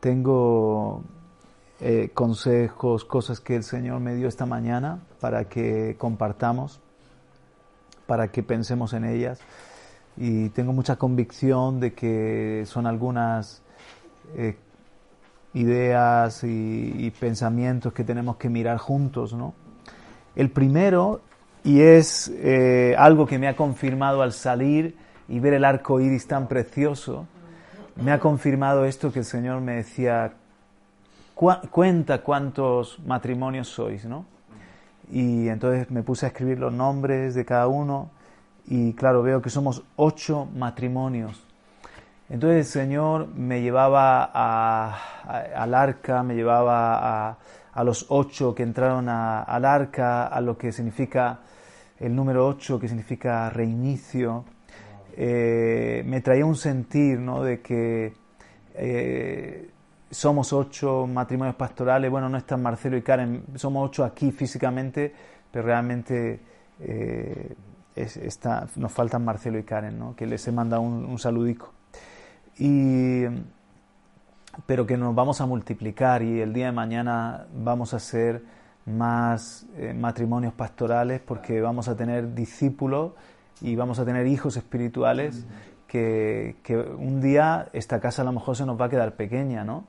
tengo eh, consejos, cosas que el Señor me dio esta mañana para que compartamos, para que pensemos en ellas. Y tengo mucha convicción de que son algunas eh, ideas y, pensamientos que tenemos que mirar juntos, ¿no? El primero, y es eh, algo que me ha confirmado al salir y ver el arco iris tan precioso, me ha confirmado esto que el Señor me decía, cuenta cuántos matrimonios sois, ¿no? Y entonces me puse a escribir los nombres de cada uno y claro, veo que somos ocho matrimonios. Entonces el Señor me llevaba al arca, me llevaba a, los ocho que entraron al arca, a lo que significa el número ocho, que significa reinicio. Eh, me traía un sentir ¿no? de que eh, somos ocho matrimonios pastorales, bueno, no están Marcelo y Karen, somos ocho aquí físicamente, pero realmente eh, está, nos faltan Marcelo y Karen, ¿no? que les he mandado un, saludico. Y, pero que nos vamos a multiplicar y el día de mañana vamos a hacer más matrimonios pastorales porque vamos a tener discípulos y vamos a tener hijos espirituales que, que, un día esta casa a lo mejor se nos va a quedar pequeña, ¿no?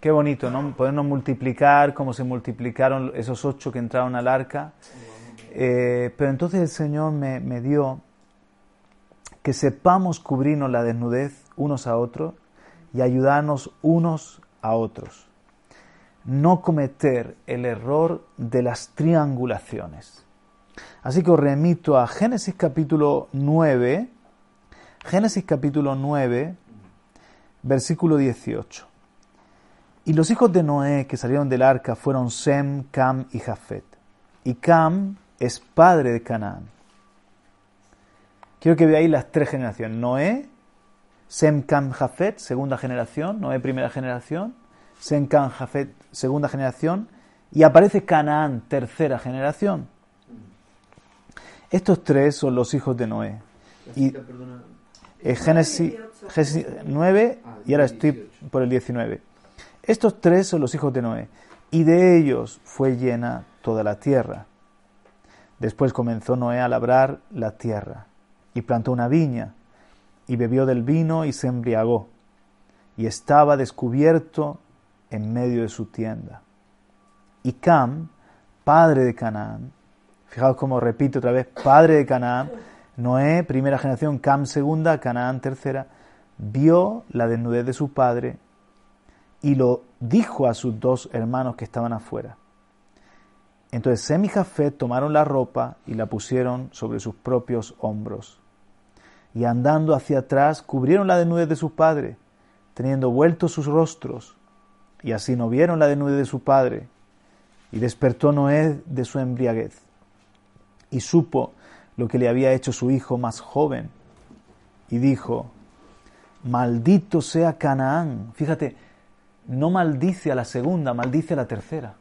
Qué bonito, ¿no? Podernos multiplicar como se multiplicaron esos ocho que entraron al arca. Eh, pero entonces el Señor me, me dio que sepamos cubrirnos la desnudez unos a otros y ayudarnos unos a otros. No cometer el error de las triangulaciones. Así que os remito a Génesis capítulo 9, Génesis capítulo 9, versículo 18. Y los hijos de Noé que salieron del arca fueron Sem, Cam y Jafet. Y Cam es padre de Canaán. Quiero que veáis las tres generaciones. Noé, Sem, Cam, Jafet, segunda generación. Noé, primera generación. Sem, Cam, Jafet, segunda generación. Y aparece Canaán, tercera generación. Estos tres son los hijos de Noé. Y, eh, Génesis, Génesis 9 y ahora estoy por el 19. Estos tres son los hijos de Noé, y de ellos fue llena toda la tierra. Después comenzó Noé a labrar la tierra, y plantó una viña, y bebió del vino y se embriagó, y estaba descubierto en medio de su tienda. Y Cam, padre de Canaán, fijaos como repito otra vez, padre de Canaán, Noé, primera generación, Cam segunda, Canaán tercera, vio la desnudez de su padre y lo dijo a sus dos hermanos que estaban afuera. Entonces Sem y Jafet tomaron la ropa y la pusieron sobre sus propios hombros. Y andando hacia atrás cubrieron la desnudez de su padre, teniendo vueltos sus rostros. Y así no vieron la desnudez de su padre. Y despertó Noé de su embriaguez. Y supo lo que le había hecho su hijo más joven. Y dijo, maldito sea Canaán. Fíjate, no maldice a la segunda, maldice a la tercera.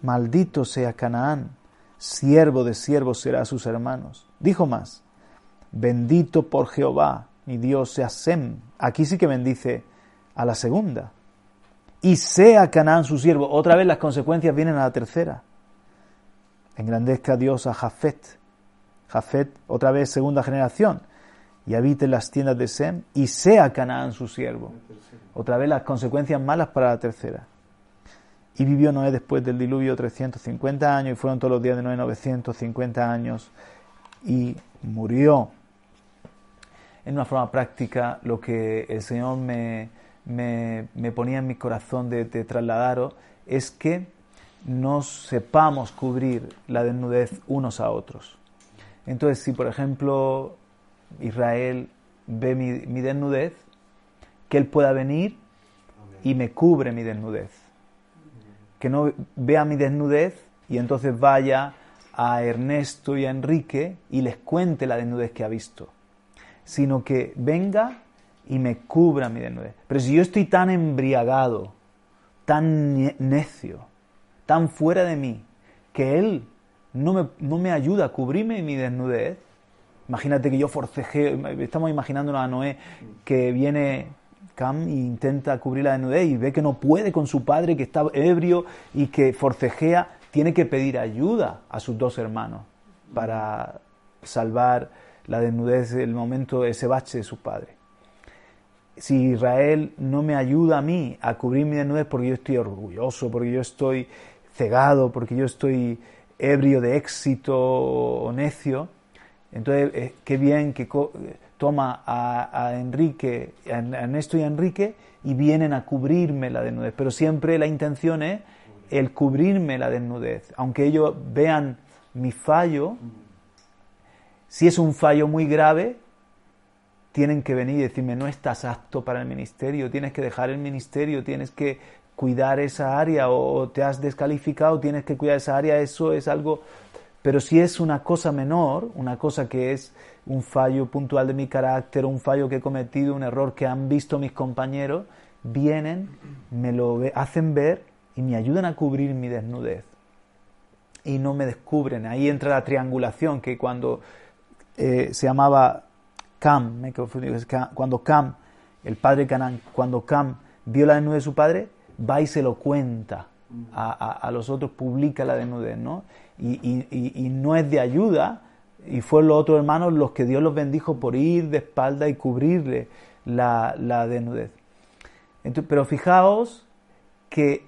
Maldito sea Canaán, siervo de siervos será a sus hermanos. Dijo más, bendito por Jehová, mi Dios sea Sem. Aquí sí que bendice a la segunda. Y sea Canaán su siervo. Otra vez las consecuencias vienen a la tercera. Engrandezca Dios a Jafet. Jafet, otra vez segunda generación y habite en las tiendas de Sem y sea Canaán su siervo. Otra vez las consecuencias malas para la tercera. Y vivió Noé después del diluvio 350 años y fueron todos los días de Noé 950 años y murió. En una forma práctica, lo que el Señor me, me, ponía en mi corazón de, de trasladaros es que nos sepamos cubrir la desnudez unos a otros. Entonces, si por ejemplo Israel ve mi, desnudez, que Él pueda venir y me cubre mi desnudez. Que no vea mi desnudez y entonces vaya a Ernesto y a Enrique y les cuente la desnudez que ha visto, sino que venga y me cubra mi desnudez. Pero si yo estoy tan embriagado, tan necio, tan fuera de mí, que Él no me, no me ayuda a cubrirme mi desnudez, Imagínate que yo forcejeo, estamos imaginando a Noé que viene Cam intenta cubrir la desnudez y ve que no puede con su padre que está ebrio y que forcejea, tiene que pedir ayuda a sus dos hermanos para salvar la desnudez, el momento, ese bache de su padre. Si Israel no me ayuda a mí a cubrir mi desnudez porque yo estoy orgulloso, porque yo estoy cegado, porque yo estoy ebrio de éxito o necio, entonces eh, qué bien que toma a, Enrique, a Ernesto y a Enrique y vienen a cubrirme la desnudez. Pero siempre la intención es el cubrirme la desnudez. Aunque ellos vean mi fallo, si es un fallo muy grave, tienen que venir y decirme, no estás apto para el ministerio, tienes que dejar el ministerio, tienes que cuidar esa área o te has descalificado, tienes que cuidar esa área, eso es algo... Pero si es una cosa menor, una cosa que es un fallo puntual de mi carácter, un fallo que he cometido, un error que han visto mis compañeros, vienen, me lo hacen ver y me ayudan a cubrir mi desnudez. Y no me descubren. Ahí entra la triangulación, que cuando eh, se llamaba Cam, me cuando Cam, el padre Canán, cuando Cam vio la desnudez de su padre, va y se lo cuenta a, los otros, publica la desnudez, ¿no? Y, no es de ayuda, y fueron los otros hermanos los que Dios los bendijo por ir de espalda y cubrirle la, desnudez. pero fijaos que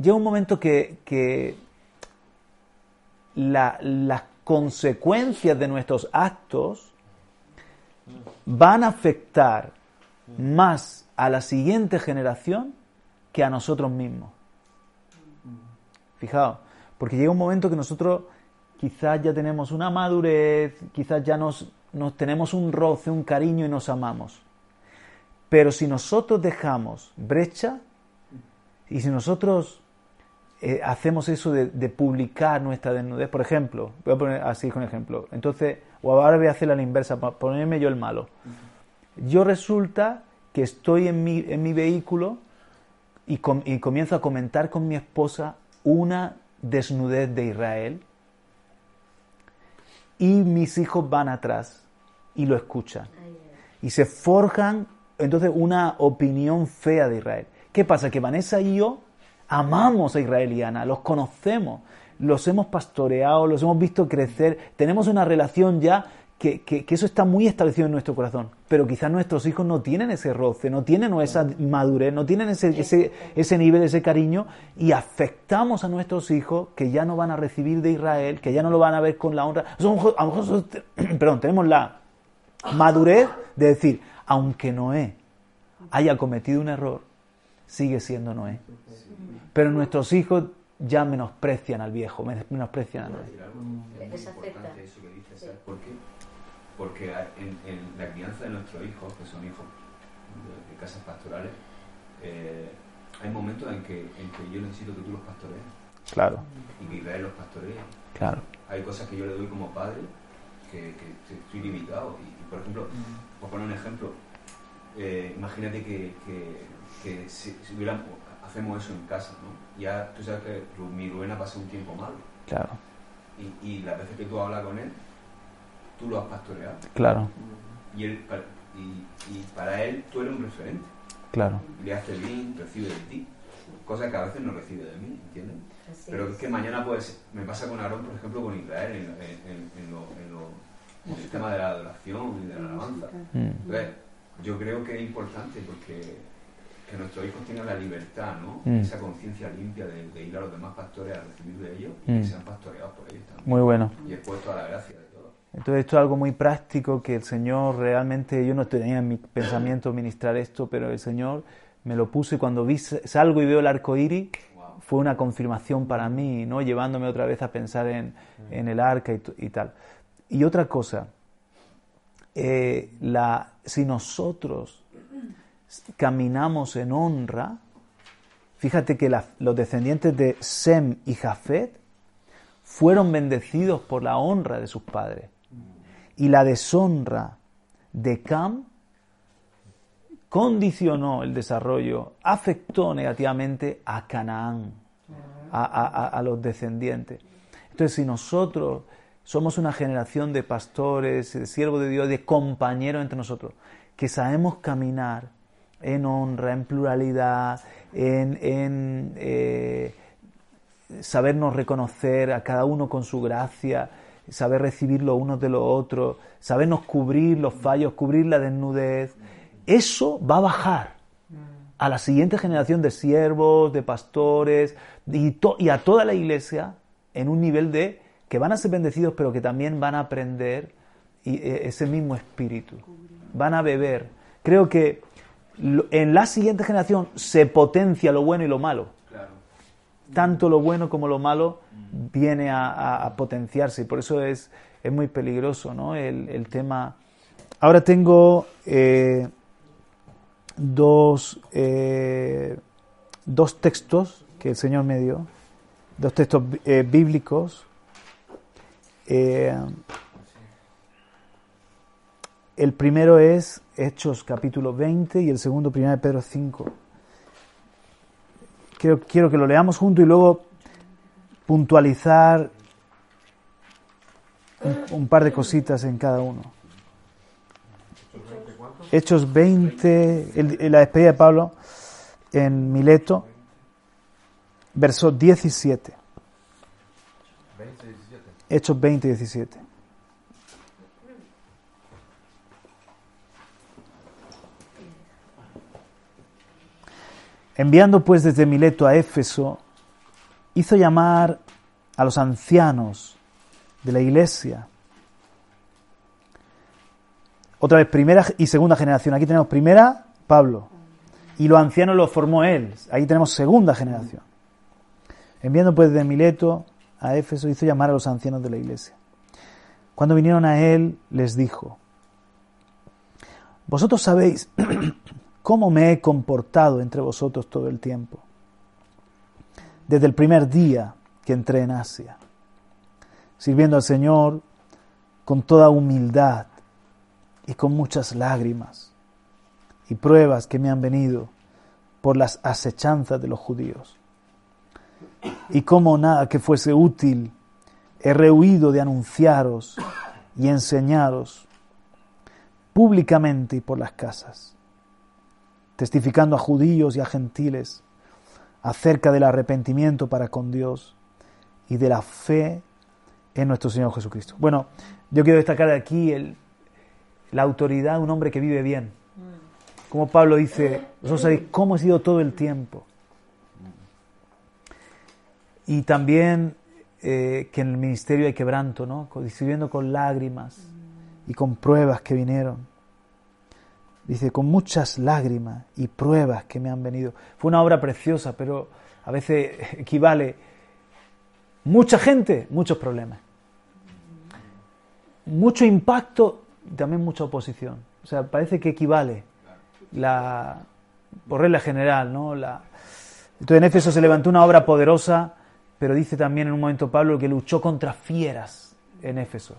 llega un momento que, las consecuencias de nuestros actos van a afectar más a la siguiente generación que a nosotros mismos. Fijaos, porque llega un momento que nosotros quizás ya tenemos una madurez, quizás ya nos, nos tenemos un roce, un cariño y nos amamos. Pero si nosotros dejamos brecha y si nosotros eh, hacemos eso de, publicar nuestra desnudez, por ejemplo, voy a poner así con ejemplo, entonces, o ahora voy a hacer la inversa, para ponerme yo el malo. Yo resulta que estoy en mi, en mi vehículo y, y comienzo a comentar con mi esposa una desnudez de Israel y mis hijos van atrás y lo escuchan. Y se forjan entonces una opinión fea de Israel. ¿Qué pasa? Que Vanessa y yo amamos a Israel y Ana, los conocemos, los hemos pastoreado, los hemos visto crecer, tenemos una relación ya que, que, eso está muy establecido en nuestro corazón, pero quizás nuestros hijos no tienen ese roce, no tienen esa madurez, no tienen ese, ese, ese nivel, ese cariño, y afectamos a nuestros hijos que ya no van a recibir de Israel, que ya no lo van a ver con la honra. a lo mejor perdón, tenemos la madurez de decir, aunque Noé haya cometido un error, sigue siendo Noé. Pero nuestros hijos ya menosprecian al viejo, menosprecian a Noé. Porque en, la crianza de nuestros hijos, que son hijos de, casas pastorales, eh, hay momentos en que, en que yo necesito que tú los pastorees. Claro. Y que Israel los pastoree. Claro. Hay cosas que yo le doy como padre que, que estoy limitado. Y, por ejemplo, por poner un ejemplo, eh, imagínate que, que si, hubiéramos, hacemos eso en casa, ¿no? Ya tú sabes que mi Rubén ha pasado un tiempo malo. Claro. Y, y las veces que tú hablas con él, tú lo has pastoreado. Claro. Y, él, y, y para él tú eres un referente. Claro. Le hace bien, recibe de ti. Cosa que a veces no recibe de mí, ¿entiendes? Pero es que mañana pues me pasa con Aarón, por ejemplo, con Israel, en, en, en, lo, en, lo, el tema de la adoración y de la alabanza. Mm. Entonces, yo creo que es importante porque que nuestros hijos tengan la libertad, ¿no? Mm. Esa conciencia limpia de, ir a los demás pastores a recibir de ellos y que mm. sean pastoreados por ellos también. Muy bueno. Y expuestos a la gracia. Entonces esto es algo muy práctico que el Señor realmente, yo no tenía en mi pensamiento ministrar esto, pero el Señor me lo puso y cuando vi, salgo y veo el arco iris, fue una confirmación para mí, ¿no? Llevándome otra vez a pensar en, en el arca y, tal. Y otra cosa, eh, la, si nosotros caminamos en honra, fíjate que los descendientes de Sem y Jafet fueron bendecidos por la honra de sus padres. Y la deshonra de Cam condicionó el desarrollo, afectó negativamente a Canaán, a, los descendientes. Entonces, si nosotros somos una generación de pastores, de siervos de Dios, de compañeros entre nosotros, que sabemos caminar en honra, en pluralidad, en, en eh, sabernos reconocer a cada uno con su gracia, saber recibir lo unos de los otros, sabernos cubrir los fallos, cubrir la desnudez. Eso va a bajar a la siguiente generación de siervos, de pastores y, a toda la iglesia en un nivel de que van a ser bendecidos, pero que también van a aprender e, ese mismo espíritu. Van a beber. Creo que en la siguiente generación se potencia lo bueno y lo malo. Tanto lo bueno como lo malo viene a, potenciarse y por eso es, es muy peligroso ¿no? el, tema. Ahora tengo eh, dos, eh, dos textos que el Señor me dio, dos textos eh, bíblicos. el primero es Hechos capítulo 20 y el segundo, 1 Pedro 5. Quiero, que lo leamos juntos y luego puntualizar un, par de cositas en cada uno. Hechos 20, la despedida de Pablo en Mileto, verso 17. Hechos 20, 17. Enviando pues desde Mileto a Éfeso, hizo llamar a los ancianos de la iglesia. Otra vez, primera y segunda generación. Aquí tenemos primera, Pablo. Y los ancianos los formó él. Ahí tenemos segunda generación. Enviando pues desde Mileto a Éfeso, hizo llamar a los ancianos de la iglesia. Cuando vinieron a él, les dijo, vosotros sabéis cómo me he comportado entre vosotros todo el tiempo, desde el primer día que entré en Asia, sirviendo al Señor con toda humildad y con muchas lágrimas y pruebas que me han venido por las asechanzas de los judíos. Y como nada que fuese útil, he rehuido de anunciaros y enseñaros públicamente y por las casas testificando a judíos y a gentiles acerca del arrepentimiento para con Dios y de la fe en nuestro Señor Jesucristo. Bueno, yo quiero destacar aquí el, la autoridad de un hombre que vive bien. Como Pablo dice, vosotros sabéis cómo he sido todo el tiempo. Y también eh, que en el ministerio hay quebranto, ¿no? Sirviendo con lágrimas y con pruebas que vinieron. Dice, con muchas lágrimas y pruebas que me han venido. Fue una obra preciosa, pero a veces equivale mucha gente, muchos problemas. Mucho impacto, también mucha oposición. O sea, parece que equivale la, por regla general, ¿no? La, entonces en Éfeso se levantó una obra poderosa, pero dice también en un momento Pablo que luchó contra fieras en Éfeso.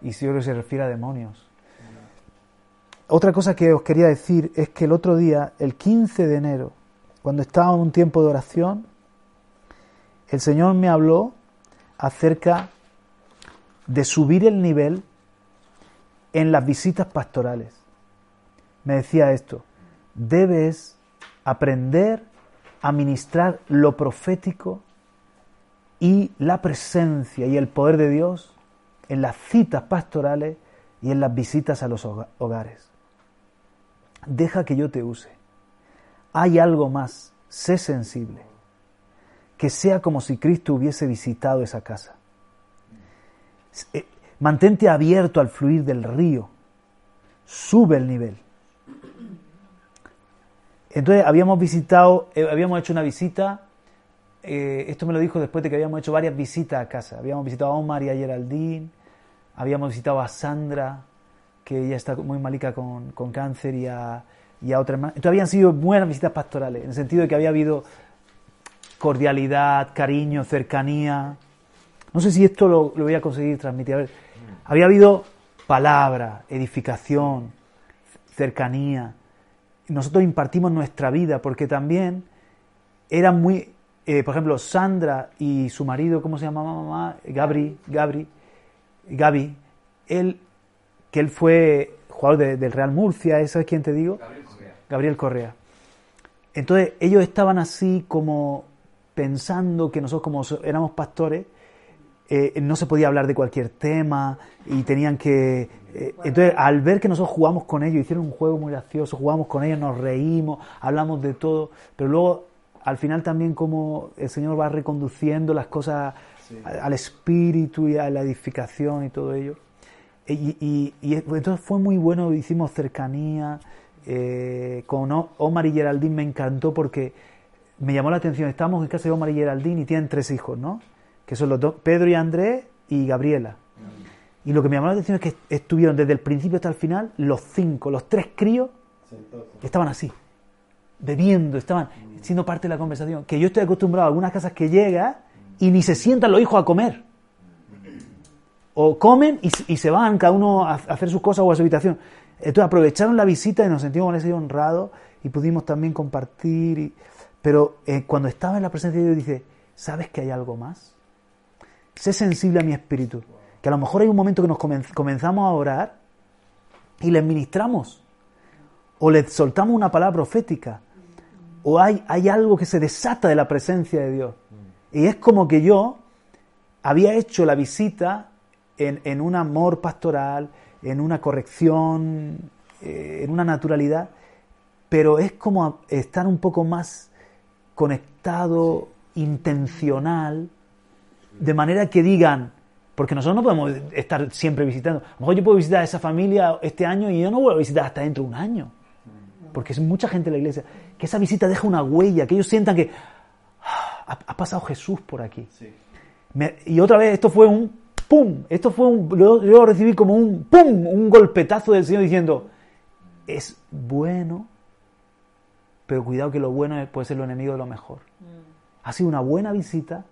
Y si que se refiere a demonios. Otra cosa que os quería decir es que el otro día, el 15 de enero, cuando estaba en un tiempo de oración, el Señor me habló acerca de subir el nivel en las visitas pastorales. Me decía esto, debes aprender a ministrar lo profético y la presencia y el poder de Dios en las citas pastorales y en las visitas a los hogares deja que yo te use. Hay algo más, sé sensible, que sea como si Cristo hubiese visitado esa casa. Eh, mantente abierto al fluir del río, sube el nivel. Entonces habíamos visitado, eh, habíamos hecho una visita, eh, esto me lo dijo después de que habíamos hecho varias visitas a casa. Habíamos visitado a Omar y a Geraldine, habíamos visitado a Sandra, que ella está muy malica con, con cáncer y a, y a otras. Entonces habían sido buenas visitas pastorales, en el sentido de que había habido cordialidad, cariño, cercanía. No sé si esto lo, voy a conseguir transmitir. Había habido palabra, edificación, cercanía. Nosotros impartimos nuestra vida porque también eran muy, eh, por ejemplo, Sandra y su marido, ¿cómo se llamaba mamá? Gabri, Gabri, Gaby, él que él fue jugador del Real Murcia, ¿eso es quien te digo? Gabriel Correa. Entonces ellos estaban así como pensando que nosotros como éramos pastores, eh, no se podía hablar de cualquier tema y tenían que... Eh, entonces, al ver que nosotros jugamos con ellos, hicieron un juego muy gracioso, jugamos con ellos, nos reímos, hablamos de todo, pero luego, al final también como el Señor va reconduciendo las cosas al espíritu y a la edificación y todo ello. Y, entonces fue muy bueno, hicimos cercanía, eh, con Omar y Geraldine me encantó porque me llamó la atención, estamos en casa de Omar y Geraldine y tienen tres hijos, ¿no? que son los dos, Pedro y Andrés y Gabriela. Y lo que me llamó la atención es que estuvieron desde el principio hasta el final, los cinco, los tres críos, estaban así, bebiendo, estaban siendo parte de la conversación. Que yo estoy acostumbrado a algunas casas que llega y ni se sientan los hijos a comer. O comen y, se van cada uno a hacer sus cosas o a su habitación. Entonces aprovecharon la visita y nos sentimos con ese honrados y pudimos también compartir. pero eh, cuando estaba en la presencia de Dios dice, ¿sabes que hay algo más? sé sensible a mi espíritu. Que a lo mejor hay un momento que nos comenzamos a orar y le ministramos. O le soltamos una palabra profética. O hay, hay algo que se desata de la presencia de Dios. Y es como que yo había hecho la visita en, en un amor pastoral, en una corrección, eh, en una naturalidad, pero es como estar un poco más conectado, intencional, de manera que digan, porque nosotros no podemos estar siempre visitando. A lo mejor yo puedo visitar a esa familia este año y yo no vuelvo a visitar hasta dentro de un año. Porque es mucha gente en la iglesia. Que esa visita deja una huella, que ellos sientan que ah, ha, pasado Jesús por aquí. y otra vez, esto fue un ¡pum! Esto fue un. Yo recibí como un ¡pum! Un golpetazo del Señor diciendo: Es bueno, pero cuidado que lo bueno puede ser lo enemigo de lo mejor. Ha sido una buena visita,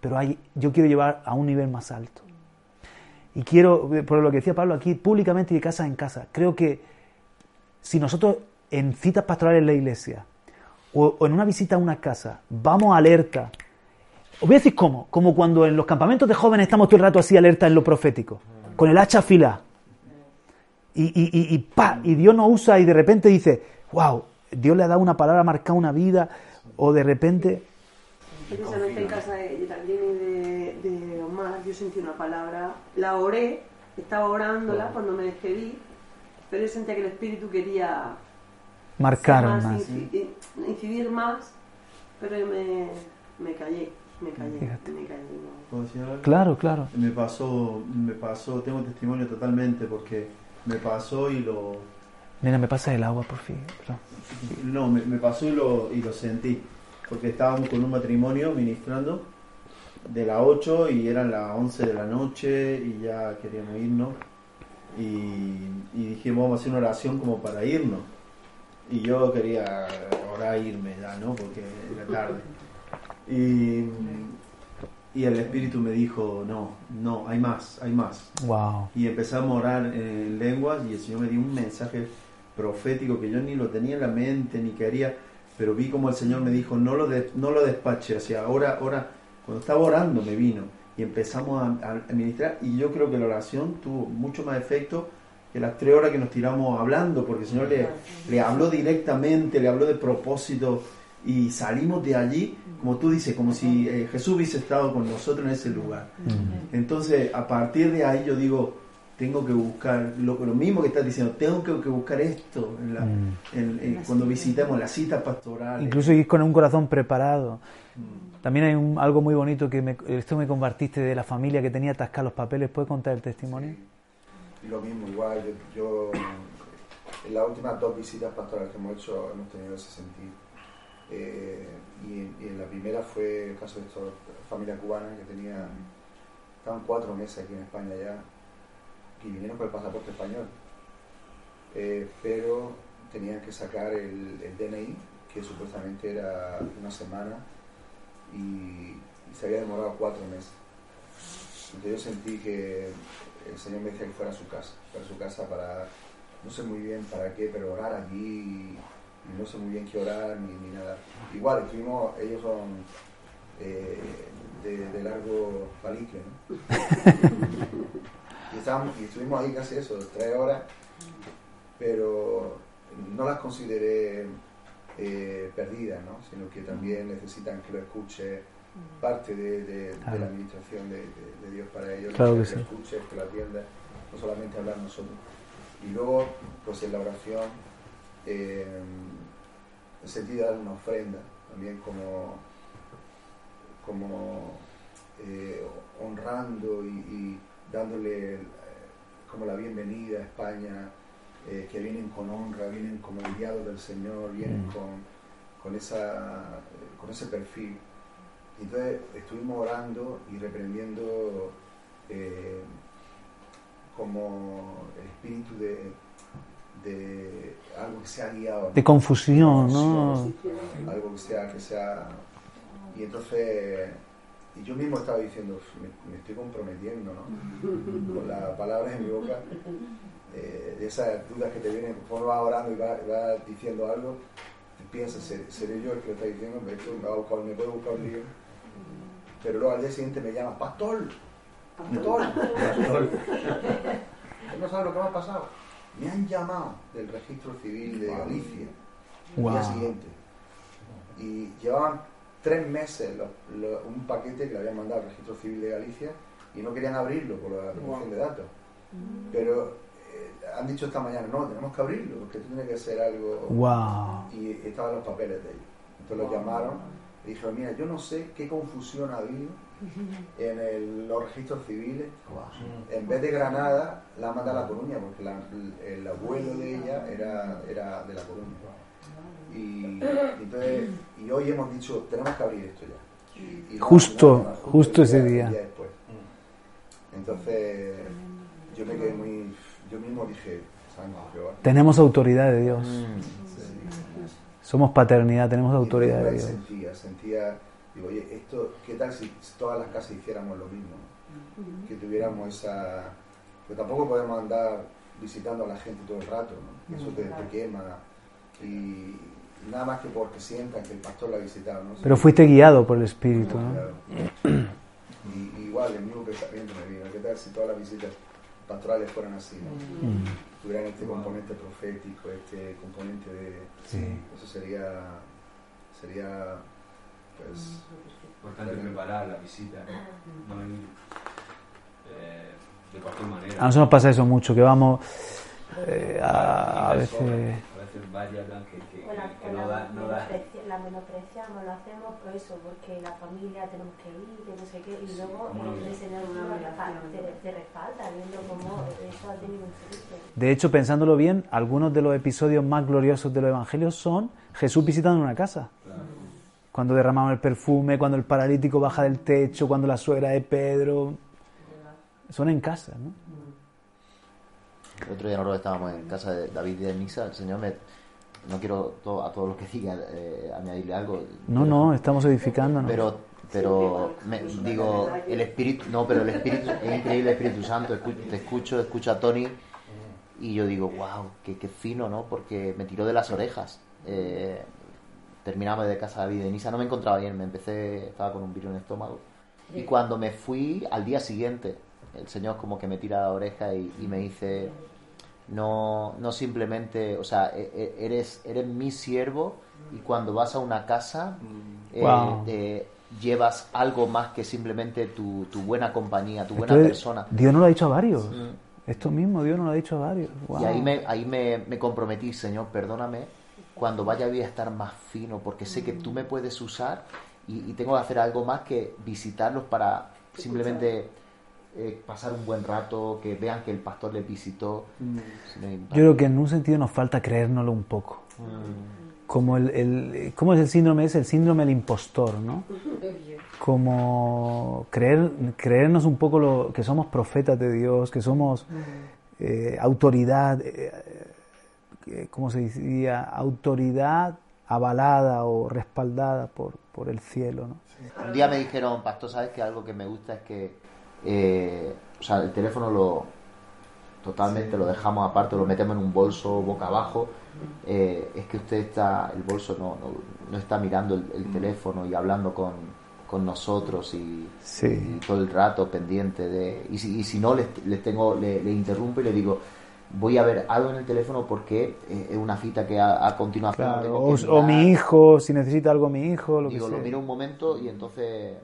pero hay, yo quiero llevar a un nivel más alto. Y quiero, por lo que decía Pablo aquí, públicamente y de casa en casa, creo que si nosotros en citas pastorales en la iglesia o, en una visita a una casa vamos alerta, os voy a decir cómo, como cuando en los campamentos de jóvenes estamos todo el rato así alerta en lo profético, con el hacha afilada. Y, y, y, pa, y Dios nos usa y de repente dice, wow, Dios le ha dado una palabra, ha marcado una vida, o de repente precisamente en casa de Geraldine y de, Omar, yo sentí una palabra, la oré, estaba orándola cuando me despedí, pero yo sentía que el Espíritu quería marcar más, incidir, más, pero yo me, me callé. Me callé, me callé Claro, claro. Me pasó, me pasó, tengo testimonio totalmente porque me pasó y lo... Nena, me pasa el agua, por fin. No, me, me pasó y lo, y lo sentí porque estábamos con un matrimonio ministrando de las 8 y eran las 11 de la noche y ya queríamos irnos. Y, dijimos vamos a hacer una oración como para irnos. Y yo quería orar e irme ya, ¿no? Porque era tarde y, y el Espíritu me dijo no, no, hay más, hay más wow. y empezamos a orar en lenguas y el Señor me dio un mensaje profético que yo ni lo tenía en la mente ni quería pero vi como el Señor me dijo, no lo, no lo despache, o sea, ahora, ahora, cuando estaba orando me vino y empezamos a, a, ministrar y yo creo que la oración tuvo mucho más efecto que las tres horas que nos tiramos hablando, porque el Señor le, le habló directamente, le habló de propósito y salimos de allí, como tú dices, como si eh, Jesús hubiese estado con nosotros en ese lugar. Entonces, a partir de ahí yo digo, tengo que buscar lo, lo mismo que estás diciendo, tengo que, buscar esto en mm. cuando visitamos la cita pastoral. Incluso ir con un corazón preparado. Mm. También hay un, algo muy bonito que me, esto me compartiste de la familia que tenía atascar los papeles. ¿Puedes contar el testimonio? Lo mismo, igual. Yo, en las últimas dos visitas pastorales que hemos hecho hemos tenido ese sentido. Eh, y, en la primera fue el caso de esta familia cubana que tenía, estaban cuatro meses aquí en España ya y vinieron con el pasaporte español. Eh, pero tenían que sacar el, DNI, que supuestamente era una semana, y, se había demorado cuatro meses. Entonces yo sentí que el Señor me decía que fuera a su casa, fuera a su casa para, no sé muy bien para qué, pero orar allí, no sé muy bien qué orar ni, nada. Igual, estuvimos, ellos son eh, de, largo palique, ¿no? Y, estábamos, y estuvimos ahí casi eso, tres horas, pero no las consideré eh, perdidas, ¿no? sino que también necesitan que lo escuche parte de, la administración de, Dios para ellos, claro que, que, lo escuche, que lo atienda, no solamente hablar nosotros. Y luego, pues en la oración, eh, el sentido de dar una ofrenda, también como, como eh, honrando y, dándole eh, como la bienvenida a España, eh, que vienen con honra, vienen como enviados del Señor, vienen mm. con, con, esa, con ese perfil. Entonces estuvimos orando y reprendiendo como el espíritu de, de algo que sea guiado. De confusión, ¿no? Algo que sea, que sea... Y entonces, y yo mismo estaba diciendo, me, estoy comprometiendo, ¿no? Con las palabras en mi boca, eh, de esas dudas que te vienen, conforme vas orando y vas, diciendo algo, piensas, ¿seré yo el que lo está diciendo? ¿Me, me puedo buscar un lío? Pero luego al día siguiente me llama, pastor, pastor, pastor. no sabes lo que me ha pasado me han llamado del registro civil de Galicia el día siguiente. Y llevaban tres meses un paquete que le habían mandado al registro civil de Galicia y no querían abrirlo por la protección de datos. Mm. Pero eh, han dicho esta mañana, no, tenemos que abrirlo porque tiene que ser algo... Y estaban los papeles de ellos. Entonces los llamaron y dijeron, mira, yo no sé qué confusión ha habido en los registros civiles. En vez de Granada, la manda a La Coruña, porque el, abuelo de ella era, era de La Coruña. Y, entonces, y hoy hemos dicho, tenemos que abrir esto ya. justo, justo ese día. Entonces, yo me quedé muy. Yo mismo dije, tenemos autoridad de Dios. Somos paternidad, tenemos autoridad de Dios. Sentía, sentía Digo, oye, esto, ¿qué tal si todas las casas hiciéramos lo mismo? Que tuviéramos esa... Pues tampoco podemos andar visitando a la gente todo el rato, ¿no? Eso te, quema. Y nada más que porque sientan que el pastor la ha visitado. ¿no? Pero fuiste guiado por el Espíritu, ¿no? Y, igual, el mismo pensamiento me vino. ¿Qué tal si todas las visitas pastorales fueran así? ¿no? Mm. Tuvieran este componente profético, este componente de... Eso sería... sería pues, importante preparar la visita, no, eh, de cualquier manera. A nosotros nos pasa eso mucho, que vamos eh, a, a, veces... A veces vaya que, que, bueno, que no da, no da. La menospreciamos, lo hacemos por eso, porque la familia tenemos que ir, que no sé qué, y luego el Señor te, te respalda, viendo cómo eso ha tenido un fruto. De hecho, pensándolo bien, algunos de los episodios más gloriosos de los evangelios son Jesús visitando una casa. Cuando derramamos el perfume, cuando el paralítico baja del techo, cuando la suegra de Pedro. Son en casa, ¿no? El otro día nosotros estábamos en casa de David y de Misa, el Señor me... No quiero a todos los que digan eh, añadirle algo. No, no, estamos edificándonos. Pero, pero me, digo, el Espíritu, no, pero el Espíritu, es increíble el Espíritu Santo, te escucho, escucho a Tony y yo digo, wow, qué, qué fino, ¿no? Porque me tiró de las orejas. Eh, terminamos de casa de Nisa, no me encontraba bien, me empecé, estaba con un virus en el estómago. Y cuando me fui al día siguiente, el Señor como que me tira la oreja y, me dice, no, no simplemente, o sea, e, e, eres, eres mi siervo y cuando vas a una casa eh, llevas algo más que simplemente tu, tu buena compañía, tu buena persona. Dios no lo ha dicho a varios. Esto mismo Dios no lo ha dicho a varios. Y ahí me, ahí me, me comprometí, Señor, perdóname cuando vaya voy a estar más fino, porque sé que tú me puedes usar y, tengo que hacer algo más que visitarlos para simplemente eh, pasar un buen rato, que vean que el pastor les visitó. Mm. Yo creo que en un sentido nos falta creérnoslo un poco. Mm. Como el, el, ¿Cómo es el síndrome? Es el síndrome del impostor, ¿no? Como creer, creernos un poco lo, que somos profetas de Dios, que somos eh, autoridad. Eh, ¿cómo se diría? Autoridad avalada o respaldada por, por el cielo. ¿no? Un día me dijeron, pastor, ¿sabes que algo que me gusta es que eh, o sea, el teléfono lo totalmente lo dejamos aparte, lo metemos en un bolso boca abajo? Eh, es que usted está, el bolso no, no, está mirando el, teléfono y hablando con, con nosotros y, todo el rato pendiente de... Y si, y si no, les, les tengo, le, le interrumpo y le digo, voy a ver algo en el teléfono porque eh, es una cita que a, a continuación Claro, tengo o, que o mi mirar. hijo, si necesita algo mi hijo, lo Digo, que lo sea. miro un momento y entonces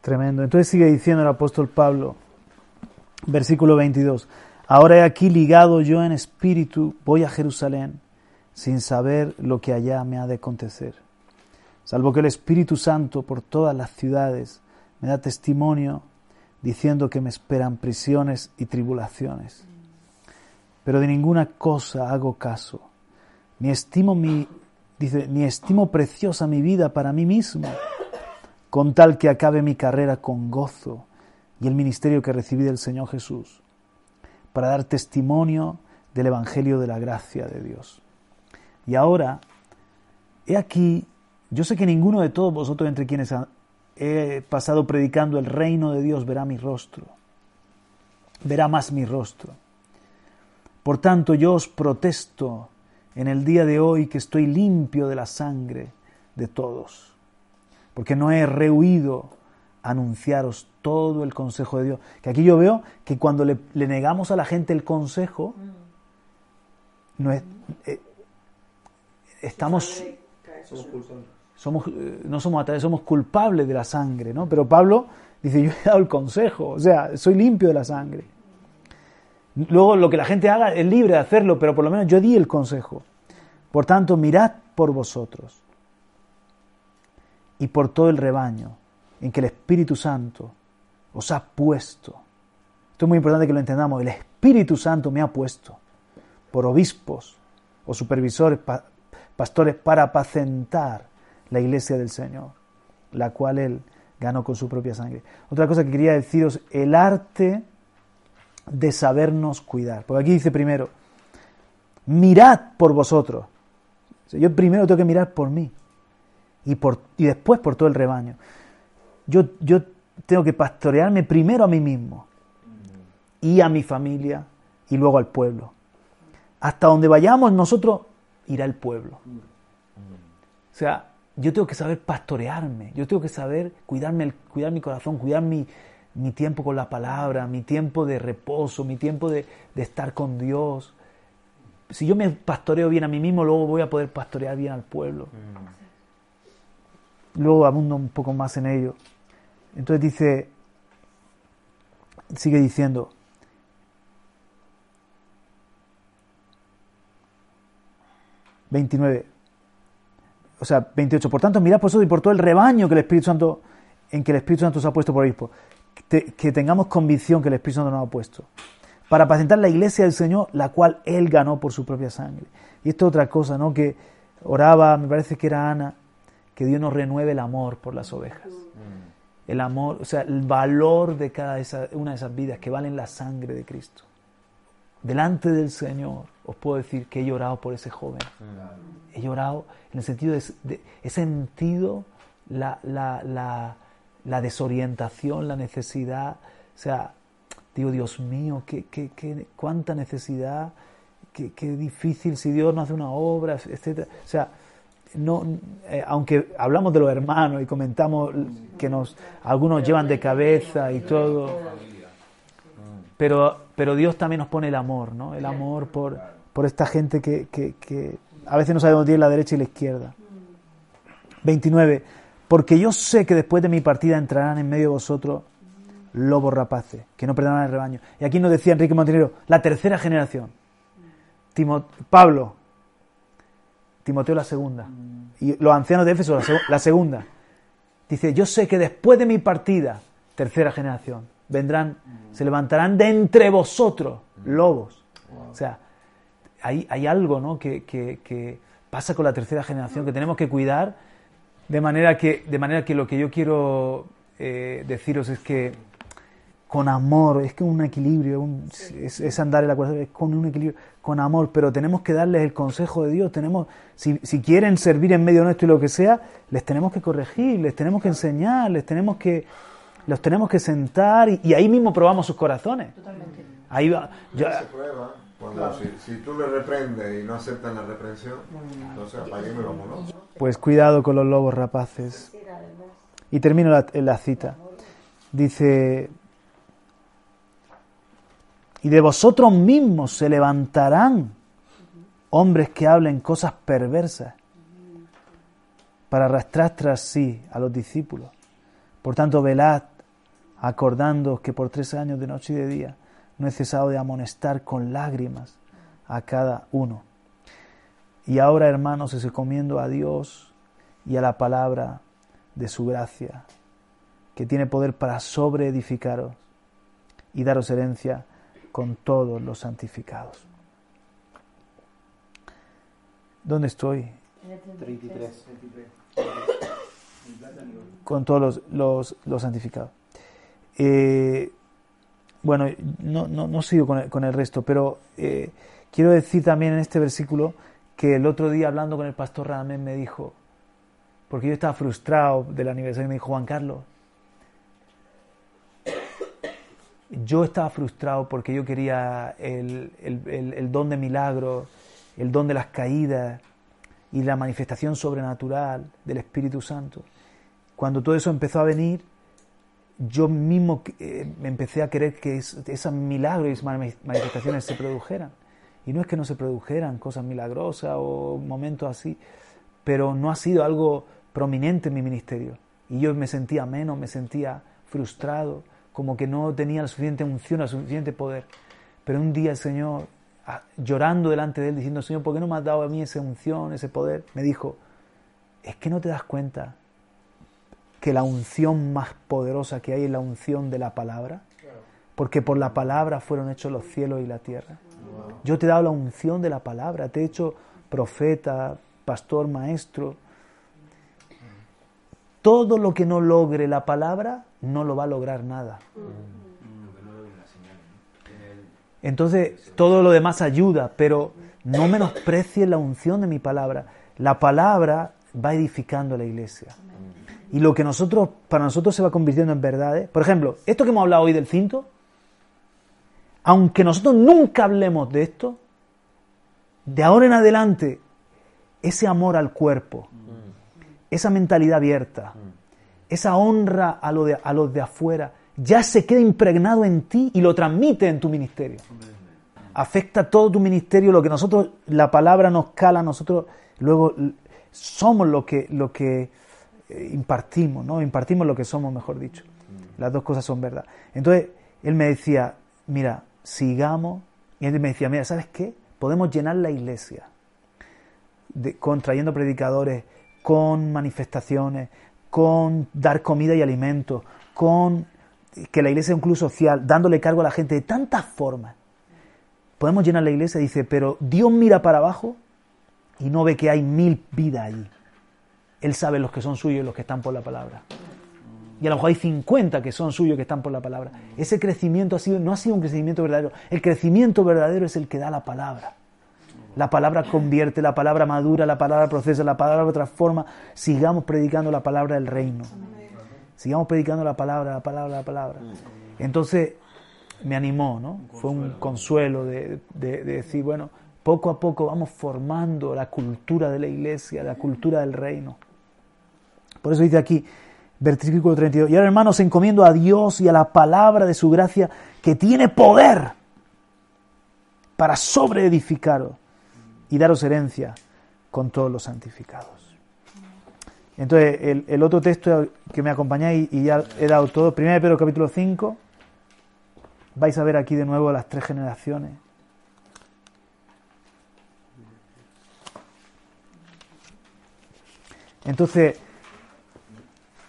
Tremendo. Entonces sigue diciendo el apóstol Pablo, versículo 22. Ahora he aquí ligado yo en espíritu, voy a Jerusalén, sin saber lo que allá me ha de acontecer. Salvo que el Espíritu Santo por todas las ciudades me da testimonio diciendo que me esperan prisiones y tribulaciones. Pero de ninguna cosa hago caso, ni estimo mi, ni estimo preciosa mi vida para mí mismo con tal que acabe mi carrera con gozo y el ministerio que recibí del Señor Jesús, para dar testimonio del Evangelio de la gracia de Dios. Y ahora, he aquí, yo sé que ninguno de todos vosotros entre quienes he pasado predicando el reino de Dios verá mi rostro, verá más mi rostro. Por tanto, yo os protesto en el día de hoy que estoy limpio de la sangre de todos porque no he rehuido anunciaros todo el consejo de Dios. Que aquí yo veo que cuando le, le negamos a la gente el consejo, no es, eh, estamos, Somos. Somos, eh, no somos somos culpables de la sangre, ¿no? Pero Pablo dice, yo he dado el consejo, o sea, soy limpio de la sangre. Luego lo que la gente haga es libre de hacerlo, pero por lo menos yo di el consejo. Por tanto, mirad por vosotros y por todo el rebaño en que el Espíritu Santo os ha puesto. Esto es muy importante que lo entendamos. El Espíritu Santo me ha puesto por obispos o supervisores, pa- pastores, para apacentar la iglesia del Señor, la cual Él ganó con su propia sangre. Otra cosa que quería deciros, el arte de sabernos cuidar. Porque aquí dice primero, mirad por vosotros. Yo primero tengo que mirar por mí y, por, y después por todo el rebaño. Yo, yo tengo que pastorearme primero a mí mismo y a mi familia y luego al pueblo. Hasta donde vayamos nosotros irá el pueblo. O sea, yo tengo que saber pastorearme, yo tengo que saber cuidarme, el- cuidar mi corazón, cuidar mi, mi tiempo con la palabra, mi tiempo de reposo, mi tiempo de, de estar con Dios. Si yo me pastoreo bien a mí mismo, luego voy a poder pastorear bien al pueblo. Luego abundo un poco más en ello. Entonces dice, sigue diciendo, ...29... O sea, 28. Por tanto, mirad por eso y por todo el rebaño que el Espíritu Santo, en que el Espíritu Santo se ha puesto por obispo. Que, que tengamos convicción que el Espíritu Santo nos ha puesto. Para apacentar la iglesia del Señor, la cual Él ganó por su propia sangre. Y esto es otra cosa, ¿no? Que oraba, me parece que era Ana, que Dios nos renueve el amor por las ovejas. El amor, o sea, el valor de cada esa, una de esas vidas que valen la sangre de Cristo. Delante del Señor os puedo decir que he llorado por ese joven. He llorado en el sentido de, he sentido la, la, la, desorientación, la necesidad. O sea, digo, Dios mío, qué, qué, qué- cuánta necesidad, qué, qué difícil si Dios no hace una obra, etcétera. O sea, no, eh, aunque hablamos de los hermanos y comentamos que nos algunos llevan de cabeza y todo, pero, pero Dios también nos pone el amor, ¿no? El amor por, por esta gente que, que, que a veces no sabe dónde tiene la derecha y la izquierda. 29. Porque yo sé que después de mi partida entrarán en medio de vosotros lobos rapaces, que no perderán el rebaño. Y aquí nos decía Enrique Montenegro, la tercera generación. Pablo, Timoteo la segunda. Y los ancianos de Éfeso la, seg- la segunda. Dice, yo sé que después de mi partida, tercera generación, vendrán, se levantarán de entre vosotros lobos. O sea, hay, hay algo ¿no? que, que- que pasa con la tercera generación que tenemos que cuidar de manera que, de manera que lo que yo quiero eh, deciros es que con amor, es que un equilibrio, un- es, es andar en la cuerda, es con un equilibrio, con amor, pero tenemos que darles el consejo de Dios, tenemos, si, si quieren servir en medio nuestro y lo que sea, les tenemos que corregir, les tenemos que enseñar, les tenemos que, los tenemos que sentar y, y ahí mismo probamos sus corazones. Ahí va, yo- se prueba cuando si, si tú le reprendes y no aceptan la reprensión, entonces apaguemos y vámonos. pues cuidado con los lobos rapaces. Y termino la, la cita. Dice, Y de vosotros mismos se levantarán hombres que hablen cosas perversas para arrastrar tras sí a los discípulos. Por tanto, velad, acordándoos que por tres años de noche y de día no he cesado de amonestar con lágrimas a cada uno. Y ahora, hermanos, os encomiendo a Dios y a la palabra de su gracia, que tiene poder para sobreedificaros y daros herencia con todos los santificados. ¿Dónde estoy? 33. Con todos los, los, santificados. Eh, bueno, no, no, no sigo con el, con el resto, pero eh, quiero decir también en este versículo que el otro día hablando con el pastor Ramén me dijo, porque yo estaba frustrado del aniversario, me dijo Juan Carlos, yo estaba frustrado porque yo quería el, el, don de milagro, el don de las caídas y la manifestación sobrenatural del Espíritu Santo. Cuando todo eso empezó a venir, yo mismo eh, empecé a querer que esos milagros y manifestaciones se produjeran. Y no es que no se produjeran cosas milagrosas o momentos así, pero no ha sido algo prominente en mi ministerio. Y yo me sentía menos, me sentía frustrado, como que no tenía la suficiente unción, el suficiente poder. Pero un día el Señor, llorando delante de Él, diciendo, Señor, ¿por qué no me has dado a mí esa unción, ese poder? Me dijo, es que no te das cuenta que la unción más poderosa que hay es la unción de la palabra, porque por la palabra fueron hechos los cielos y la tierra. Yo te he dado la unción de la palabra, te he hecho profeta, pastor, maestro. Todo lo que no logre la palabra no lo va a lograr nada. Entonces, todo lo demás ayuda, pero no menosprecies la unción de mi palabra. La palabra va edificando la iglesia. Y lo que nosotros, para nosotros se va convirtiendo en verdades. Por ejemplo, esto que hemos hablado hoy del cinto, aunque nosotros nunca hablemos de esto, de ahora en adelante, ese amor al cuerpo, esa mentalidad abierta, esa honra a, lo de, a los de afuera, ya se queda impregnado en ti y lo transmite en tu ministerio. Afecta todo tu ministerio, lo que nosotros, la palabra nos cala, nosotros luego somos lo que, lo que impartimos, ¿no? Impartimos lo que somos, mejor dicho. Las dos cosas son verdad. Entonces, él me decía, mira, sigamos. Y él me decía, mira, ¿sabes qué? Podemos llenar la iglesia de, trayendo predicadores, con manifestaciones, con dar comida y alimento, con que la iglesia sea un club social, dándole cargo a la gente de tantas formas. Podemos llenar la iglesia, dice, pero Dios mira para abajo y no ve que hay mil vidas allí. Él sabe los que son suyos y los que están por la palabra y a lo mejor hay 50 que son suyos que están por la palabra. Ese crecimiento ha sido, no ha sido un crecimiento verdadero. El crecimiento verdadero es el que da la palabra. La palabra convierte, la palabra madura, la palabra procesa, la palabra transforma. Sigamos predicando la palabra del reino. Sigamos predicando la palabra, la palabra, la palabra. Entonces me animó, ¿no? Fue un consuelo de, de decir, bueno, poco a poco vamos formando la cultura de la iglesia, la cultura del reino. Por eso dice aquí, Versículo 32. Y ahora, hermanos, encomiendo a Dios y a la palabra de su gracia que tiene poder para sobreedificaros y daros herencia con todos los santificados. Entonces, el, otro texto que me acompañáis y ya he dado todo, 1 Pedro capítulo 5, vais a ver aquí de nuevo las tres generaciones. Entonces,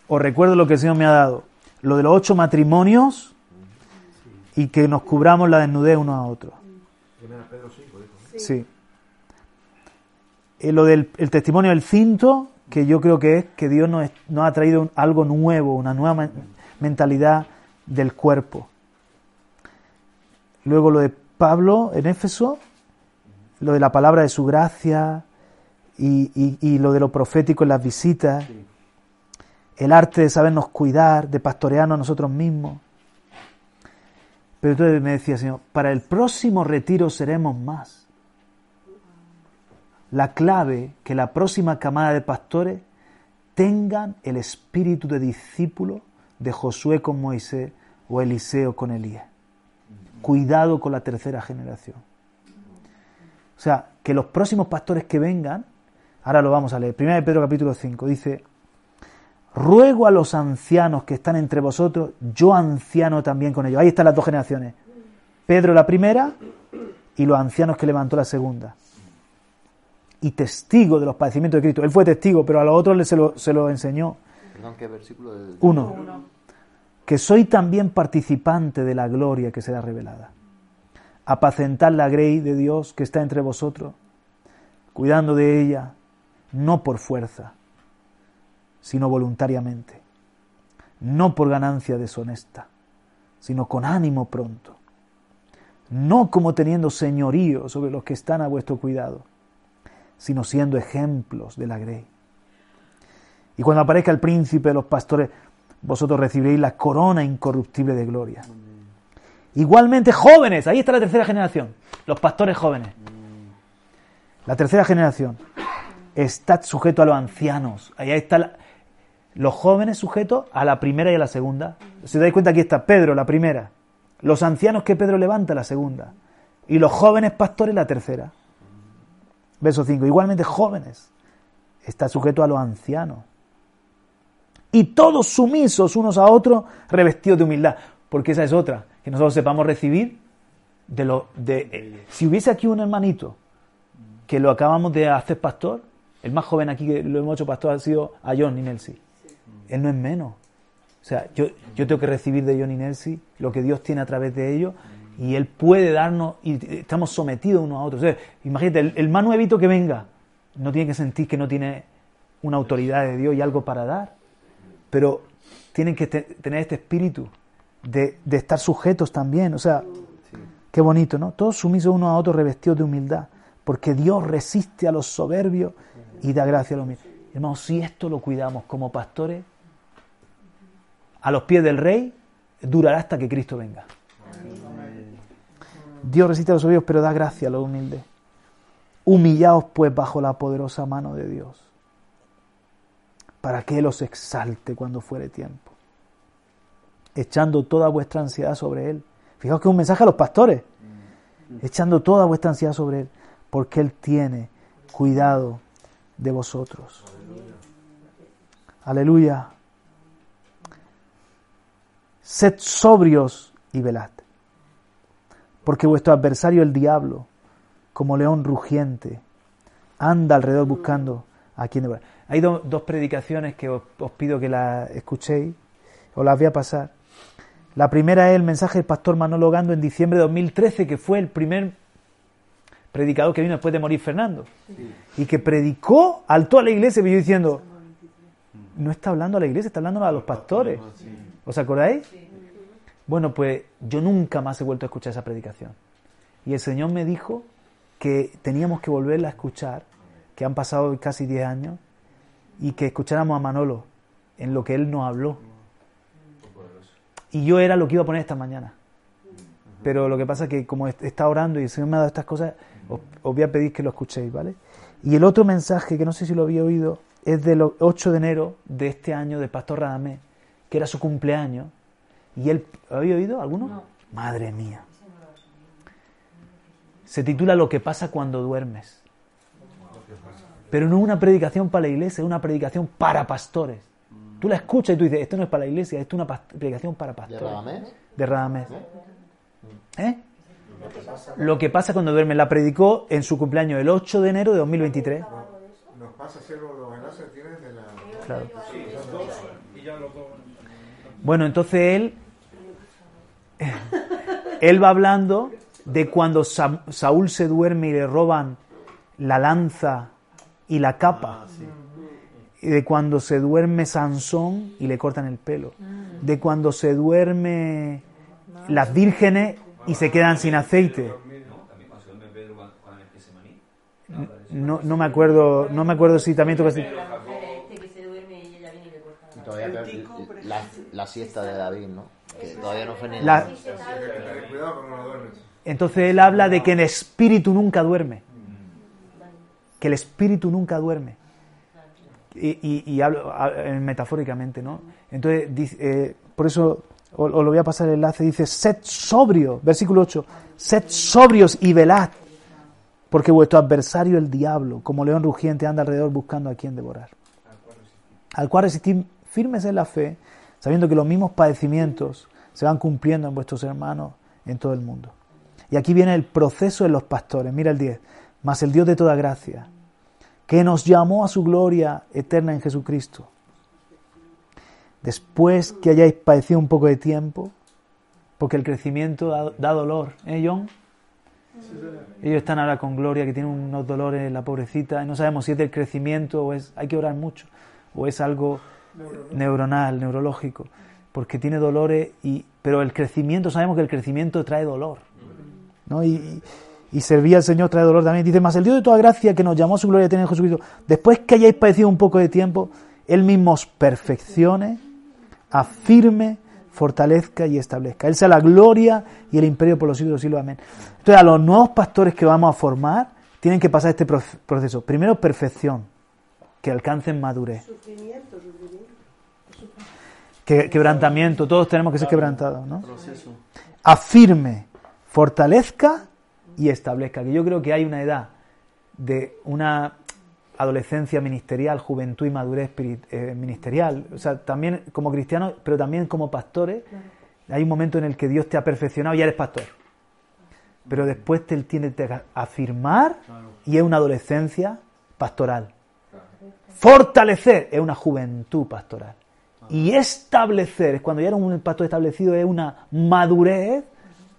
os recuerdo lo que el Señor me ha dado. Lo de los ocho matrimonios y que nos cubramos la desnudez uno a otro. Sí. Eh, lo del el testimonio del cinto, que yo creo que es que Dios nos, ha traído algo nuevo, una nueva mentalidad del cuerpo. Luego lo de Pablo en Éfeso, lo de la palabra de su gracia y, y lo de lo profético en las visitas el arte de sabernos cuidar, de pastorearnos a nosotros mismos. Pero entonces me decía, Señor, para el próximo retiro seremos más. La clave que la próxima camada de pastores tengan el espíritu de discípulo de Josué con Moisés o Eliseo con Elías. cuidado con la tercera generación. O sea, que los próximos pastores que vengan, ahora lo vamos a leer, 1 Pedro capítulo 5, dice, ruego a los ancianos que están entre vosotros, yo anciano también con ellos. Ahí están las dos generaciones. Pedro la primera y los ancianos que levantó la segunda. Y testigo de los padecimientos de Cristo. Él fue testigo, pero a los otros se lo, se lo enseñó. Perdón, ¿qué versículo? Uno. Que soy también participante de la gloria que será revelada. Apacentar la grey de Dios que está entre vosotros, cuidando de ella, no por fuerza, sino voluntariamente. No por ganancia deshonesta, sino con ánimo pronto no como teniendo señorío sobre los que están a vuestro cuidado, sino siendo ejemplos de la grey. Y cuando aparezca el príncipe de los pastores, vosotros recibiréis la corona incorruptible de gloria. Igualmente jóvenes, ahí está la tercera generación, los pastores jóvenes. La tercera generación, está sujeto a los ancianos, ahí está los jóvenes sujetos a la primera y a la segunda. Si os dais cuenta, aquí está Pedro, la primera, los ancianos que Pedro levanta, la segunda. Y los jóvenes pastores, la tercera. Verso 5. Igualmente jóvenes. Está sujeto a los ancianos. Y todos sumisos unos a otros, revestidos de humildad. Porque esa es otra. Que nosotros sepamos recibir de lo. De, eh, si hubiese aquí un hermanito que lo acabamos de hacer pastor, el más joven aquí que lo hemos hecho pastor ha sido a John Nelsi. Él no es menos. O sea, yo, yo tengo que recibir de Johnny Nelson lo que Dios tiene a través de ellos y Él puede darnos y estamos sometidos unos a otros. imagínate, el, el, más nuevito que venga no tiene que sentir que no tiene una autoridad de Dios y algo para dar, pero tienen que tener este espíritu de, de, estar sujetos también. O sea, qué bonito, ¿no? Todos sumisos unos a otros revestidos de humildad, porque Dios resiste a los soberbios y da gracia a los humildes. Hermanos, si esto lo cuidamos como pastores, a los pies del rey, durará hasta que Cristo venga. Dios resiste a los soberbios, pero da gracia a los humildes. Humillaos pues bajo la poderosa mano de Dios, para que Él os exalte cuando fuere tiempo, echando toda vuestra ansiedad sobre Él. Fijaos que es un mensaje a los pastores, echando toda vuestra ansiedad sobre Él, porque Él tiene cuidado de vosotros. Aleluya. Sed sobrios y velad, porque vuestro adversario el diablo, como león rugiente, anda alrededor buscando a quien devorar. Hay dos predicaciones que os, pido que las escuchéis, os las voy a pasar. La primera es el mensaje del pastor Manolo Gando en diciembre de 2013, que fue el primer predicador que vino después de morir Fernando. Y que predicó a toda la iglesia, y yo diciendo, no está hablando a la iglesia, está hablando a los pastores. ¿Os acordáis? Bueno, pues yo nunca más he vuelto a escuchar esa predicación. Y el Señor me dijo que teníamos que volverla a escuchar, que han pasado casi 10 años, y que escucháramos a Manolo en lo que él nos habló. Y yo era lo que iba a poner esta mañana. Pero lo que pasa es que como está orando y el Señor me ha dado estas cosas, os, voy a pedir que lo escuchéis, ¿vale? Y el otro mensaje, que no sé si lo había oído, es del 8 de enero de este año del Pastor Radamés que era su cumpleaños, y él, ¿había oído alguno? Madre mía. Se titula Lo que pasa cuando duermes. Pero no es una predicación para la iglesia, es una predicación para pastores. Tú la escuchas y tú dices, esto no es para la iglesia, esto es una predicación para pastores. ¿De Radamés? De Radamés. ¿Eh? Lo que pasa cuando duermes. La predicó en su cumpleaños el 8 de enero de 2023. Nos pasa los enlaces tienes de la... Claro. Bueno, entonces él, él va hablando de cuando Saúl se duerme y le roban la lanza y la capa. Ah, y de cuando se duerme Sansón y le cortan el pelo. De cuando se duerme las vírgenes y se quedan sin aceite. No, no me acuerdo, no me acuerdo si también toca la, siesta de David, ¿no? Que todavía no fue ni la... Entonces él habla de que el espíritu nunca duerme. Que el espíritu nunca duerme. Y, y, hablo metafóricamente, ¿no? Entonces, eh, por eso os lo voy a pasar el enlace, dice, sed sobrio, versículo 8, sed sobrios y velad, porque vuestro adversario el diablo, como león rugiente, anda alrededor buscando a quien devorar. Al cual resistir firmes en la fe, sabiendo que los mismos padecimientos se van cumpliendo en vuestros hermanos en todo el mundo. Y aquí viene el proceso de los pastores. Mira el 10. Mas el Dios de toda gracia, que nos llamó a su gloria eterna en Jesucristo, después que hayáis padecido un poco de tiempo, porque el crecimiento da, dolor, ¿eh, John? Ellos están ahora con Gloria, que tienen unos dolores, la pobrecita, y no sabemos si es del crecimiento o es, hay que orar mucho, o es algo neuronal, neurológico, porque tiene dolores, y, pero el crecimiento, sabemos que el crecimiento trae dolor, ¿no? Y, servía al Señor trae dolor también. Dice, más el Dios de toda gracia que nos llamó a su gloria en Jesucristo, después que hayáis padecido un poco de tiempo, Él mismo os perfeccione, afirme, fortalezca y establezca. Él sea la gloria y el imperio por los siglos de los. Amén. Entonces, a los nuevos pastores que vamos a formar, tienen que pasar este proceso. Primero, perfección, que alcancen madurez. Que, quebrantamiento, todos tenemos que ser quebrantados, ¿no? Afirme, fortalezca y establezca. Que yo creo que hay una edad de una adolescencia ministerial, juventud y madurez eh, ministerial. O sea, también como cristianos, pero también como pastores, hay un momento en el que Dios te ha perfeccionado y ya eres pastor. Pero después te tiene que afirmar y es una adolescencia pastoral. Fortalecer es una juventud pastoral. Y establecer, es cuando ya era un pastor establecido, es una madurez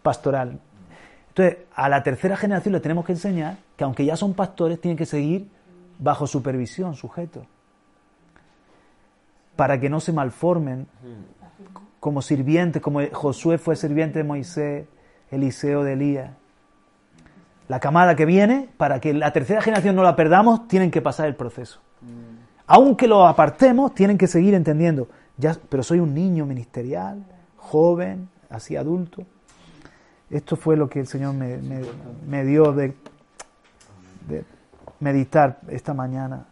pastoral. Entonces, a la tercera generación le tenemos que enseñar que aunque ya son pastores, tienen que seguir bajo supervisión, sujeto, para que no se malformen como sirvientes, como Josué fue sirviente de Moisés, Eliseo de Elías. La camada que viene, para que la tercera generación no la perdamos, tienen que pasar el proceso. Aunque lo apartemos, tienen que seguir entendiendo. Ya, pero soy un niño ministerial, joven, así adulto. Esto fue lo que el Señor me, dio de, meditar esta mañana.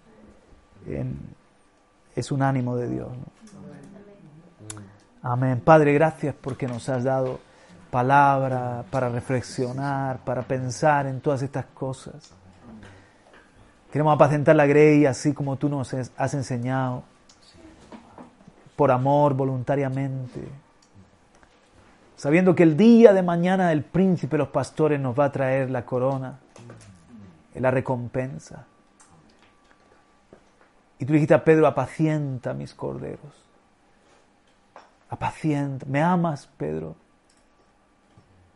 es un ánimo de Dios. Amén. Padre, gracias porque nos has dado palabra para reflexionar, para pensar en todas estas cosas. Queremos apacentar la grey así como tú nos has enseñado, por amor, voluntariamente sabiendo que el día de mañana el príncipe de los pastores nos va a traer la corona, la recompensa. Y tú dijiste a Pedro, apacienta mis corderos. Apacienta. ¿Me amas, Pedro?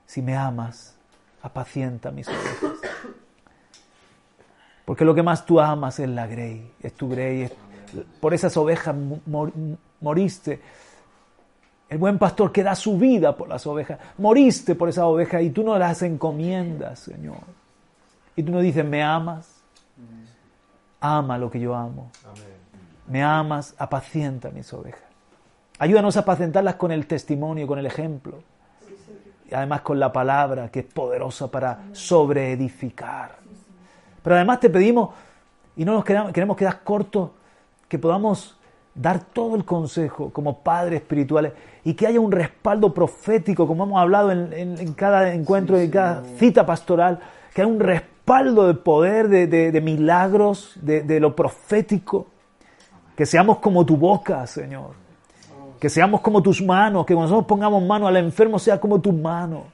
Si me amas, apacienta mis ovejas. Porque lo que más tú amas es la grey, es tu grey. por esas ovejas moriste el buen pastor que da su vida por las ovejas. Moriste por esa oveja y tú no las encomiendas, Señor. Y tú no dices, ¿me amas? Ama lo que yo amo. Me amas, apacienta mis ovejas. Ayúdanos a apacentarlas con el testimonio, con el ejemplo. Y además con la palabra que es poderosa para sobreedificar. Pero además te pedimos, y no nos queremos quedar cortos, que podamos dar todo el consejo como padres espirituales y que haya un respaldo profético, como hemos hablado en, cada encuentro, en cada cita pastoral, que haya un respaldo de poder, de, milagros, de, lo profético, que seamos como tu boca, Señor, que seamos como tus manos, que cuando nosotros pongamos mano al enfermo sea como tu mano.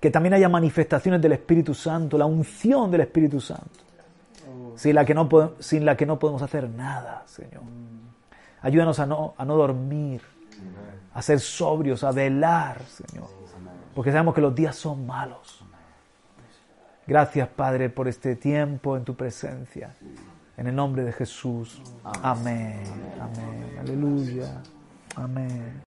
Que también haya manifestaciones del Espíritu Santo, la unción del Espíritu Santo sin la que no, sin la que no podemos hacer nada, Señor. Ayúdanos a no, a no dormir, a ser sobrios, a velar, Señor, porque sabemos que los días son malos. Gracias, Padre, por este tiempo en tu presencia. En el nombre de Jesús. Amén. Amén. Aleluya. Amén.